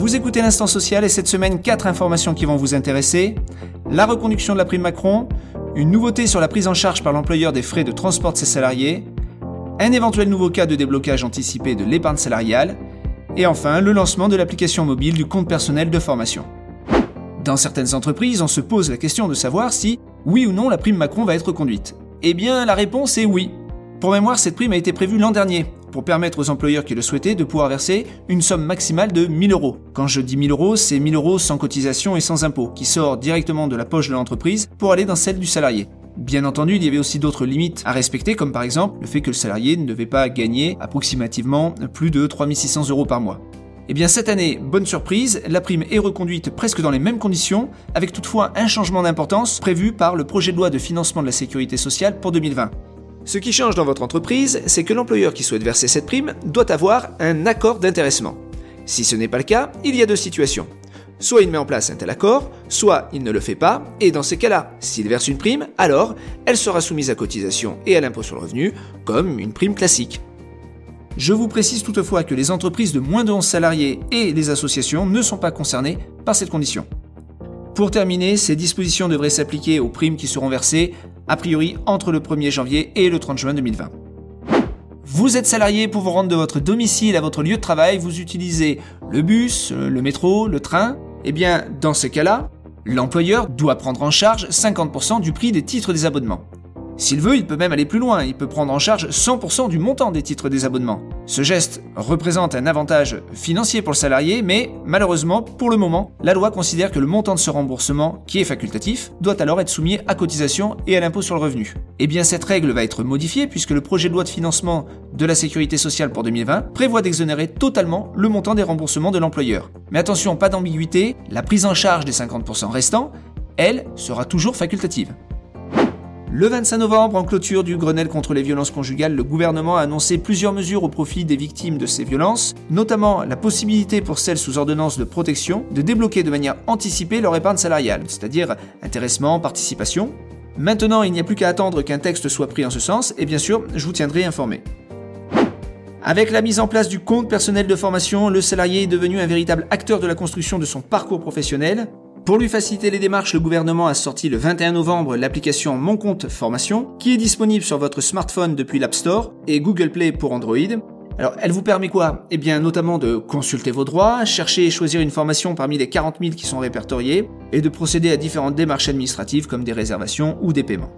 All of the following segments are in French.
Vous écoutez l'instant social et cette semaine, quatre informations qui vont vous intéresser. La reconduction de la prime Macron, une nouveauté sur la prise en charge par l'employeur des frais de transport de ses salariés, un éventuel nouveau cas de déblocage anticipé de l'épargne salariale, et enfin le lancement de l'application mobile du compte personnel de formation. Dans certaines entreprises, on se pose la question de savoir si, oui ou non, la prime Macron va être conduite. Eh bien, la réponse est oui. Pour mémoire, cette prime a été prévue l'an dernier, pour permettre aux employeurs qui le souhaitaient de pouvoir verser une somme maximale de 1000 euros. Quand je dis 1000 euros, c'est 1000 euros sans cotisation et sans impôt, qui sort directement de la poche de l'entreprise pour aller dans celle du salarié. Bien entendu, il y avait aussi d'autres limites à respecter, comme par exemple le fait que le salarié ne devait pas gagner approximativement plus de 3600 euros par mois. Eh bien cette année, bonne surprise, la prime est reconduite presque dans les mêmes conditions, avec toutefois un changement d'importance prévu par le projet de loi de financement de la sécurité sociale pour 2020. Ce qui change dans votre entreprise, c'est que l'employeur qui souhaite verser cette prime doit avoir un accord d'intéressement. Si ce n'est pas le cas, il y a deux situations. Soit il met en place un tel accord, soit il ne le fait pas, et dans ces cas-là, s'il verse une prime, alors elle sera soumise à cotisation et à l'impôt sur le revenu, comme une prime classique. Je vous précise toutefois que les entreprises de moins de 11 salariés et les associations ne sont pas concernées par cette condition. Pour terminer, ces dispositions devraient s'appliquer aux primes qui seront versées, a priori entre le 1er janvier et le 30 juin 2020. Vous êtes salarié pour vous rendre de votre domicile à votre lieu de travail, vous utilisez le bus, le métro, le train. Eh bien, dans ces cas-là, l'employeur doit prendre en charge 50% du prix des titres des abonnements. S'il veut, il peut même aller plus loin, il peut prendre en charge 100% du montant des titres des abonnements. Ce geste représente un avantage financier pour le salarié, mais malheureusement, pour le moment, la loi considère que le montant de ce remboursement, qui est facultatif, doit alors être soumis à cotisation et à l'impôt sur le revenu. Eh bien, cette règle va être modifiée puisque le projet de loi de financement de la sécurité sociale pour 2020 prévoit d'exonérer totalement le montant des remboursements de l'employeur. Mais attention, pas d'ambiguïté, la prise en charge des 50% restants, elle, sera toujours facultative. Le 25 novembre, en clôture du Grenelle contre les violences conjugales, le gouvernement a annoncé plusieurs mesures au profit des victimes de ces violences, notamment la possibilité pour celles sous ordonnance de protection de débloquer de manière anticipée leur épargne salariale, c'est-à-dire intéressement, participation. Maintenant, il n'y a plus qu'à attendre qu'un texte soit pris en ce sens, et bien sûr, je vous tiendrai informé. Avec la mise en place du compte personnel de formation, le salarié est devenu un véritable acteur de la construction de son parcours professionnel. Pour lui faciliter les démarches, le gouvernement a sorti le 21 novembre l'application Mon Compte Formation, qui est disponible sur votre smartphone depuis l'App Store et Google Play pour Android. Alors, elle vous permet quoi? Eh bien, notamment de consulter vos droits, chercher et choisir une formation parmi les 40 000 qui sont répertoriées, et de procéder à différentes démarches administratives comme des réservations ou des paiements.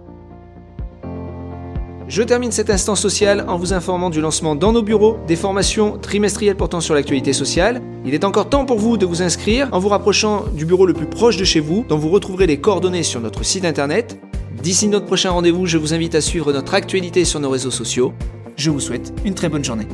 Je termine cet instant social en vous informant du lancement dans nos bureaux des formations trimestrielles portant sur l'actualité sociale. Il est encore temps pour vous de vous inscrire en vous rapprochant du bureau le plus proche de chez vous, dont vous retrouverez les coordonnées sur notre site internet. D'ici notre prochain rendez-vous, je vous invite à suivre notre actualité sur nos réseaux sociaux. Je vous souhaite une très bonne journée.